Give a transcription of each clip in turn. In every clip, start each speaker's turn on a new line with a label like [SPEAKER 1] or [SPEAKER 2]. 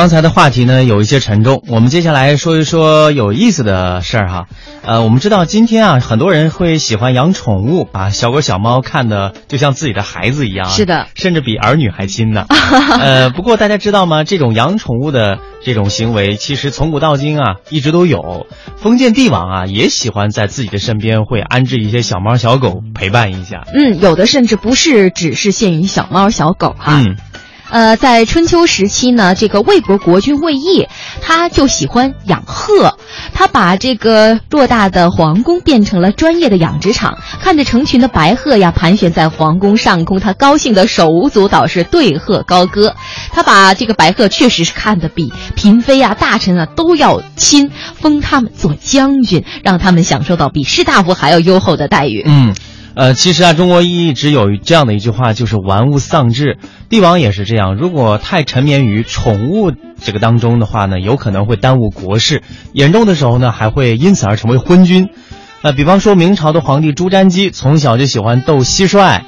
[SPEAKER 1] 刚才的话题呢有一些沉重，我们接下来说一说有意思的事儿哈。呃，我们知道今天啊，很多人会喜欢养宠物，把小狗小猫看的就像自己的孩子一样啊，
[SPEAKER 2] 是的
[SPEAKER 1] 甚至比儿女还亲呢。呃，不过大家知道吗？这种养宠物的这种行为，其实从古到今啊一直都有。封建帝王啊也喜欢在自己的身边会安置一些小猫小狗陪伴一下。
[SPEAKER 2] 嗯，有的甚至不是只是限于小猫小狗哈。
[SPEAKER 1] 嗯。
[SPEAKER 2] 呃，在春秋时期呢，这个魏国国君魏烨，他就喜欢养鹤，他把这个偌大的皇宫变成了专业的养殖场，看着成群的白鹤呀盘旋在皇宫上空，他高兴的手舞足蹈，是对鹤高歌。他把这个白鹤确实是看得比嫔妃啊、大臣啊都要亲，封他们做将军，让他们享受到比士大夫还要优厚的待遇。
[SPEAKER 1] 嗯。呃，其实啊，中国一直有这样的一句话，就是“玩物丧志”。帝王也是这样，如果太沉湎于宠物这个当中的话呢，有可能会耽误国事，严重的时候呢，还会因此而成为昏君。呃，比方说明朝的皇帝朱瞻基从小就喜欢斗蟋蟀，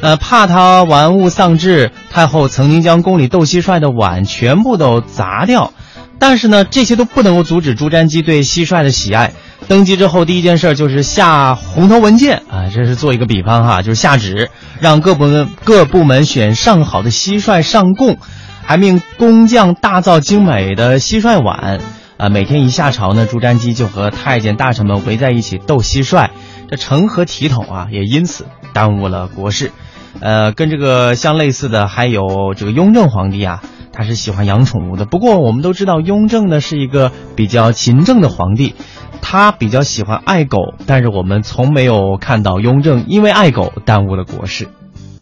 [SPEAKER 1] 呃，怕他玩物丧志，太后曾经将宫里斗蟋蟀的碗全部都砸掉。但是呢，这些都不能够阻止朱瞻基对蟋蟀的喜爱。登基之后，第一件事就是下红头文件啊，这是做一个比方哈，就是下旨让各部门各部门选上好的蟋蟀上供，还命工匠大造精美的蟋蟀碗。啊，每天一下朝呢，朱瞻基就和太监大臣们围在一起斗蟋蟀，这成何体统啊！也因此耽误了国事。呃，跟这个相类似的还有这个雍正皇帝啊。他是喜欢养宠物的，不过我们都知道雍正呢是一个比较勤政的皇帝，他比较喜欢爱狗，但是我们从没有看到雍正因为爱狗耽误了国事。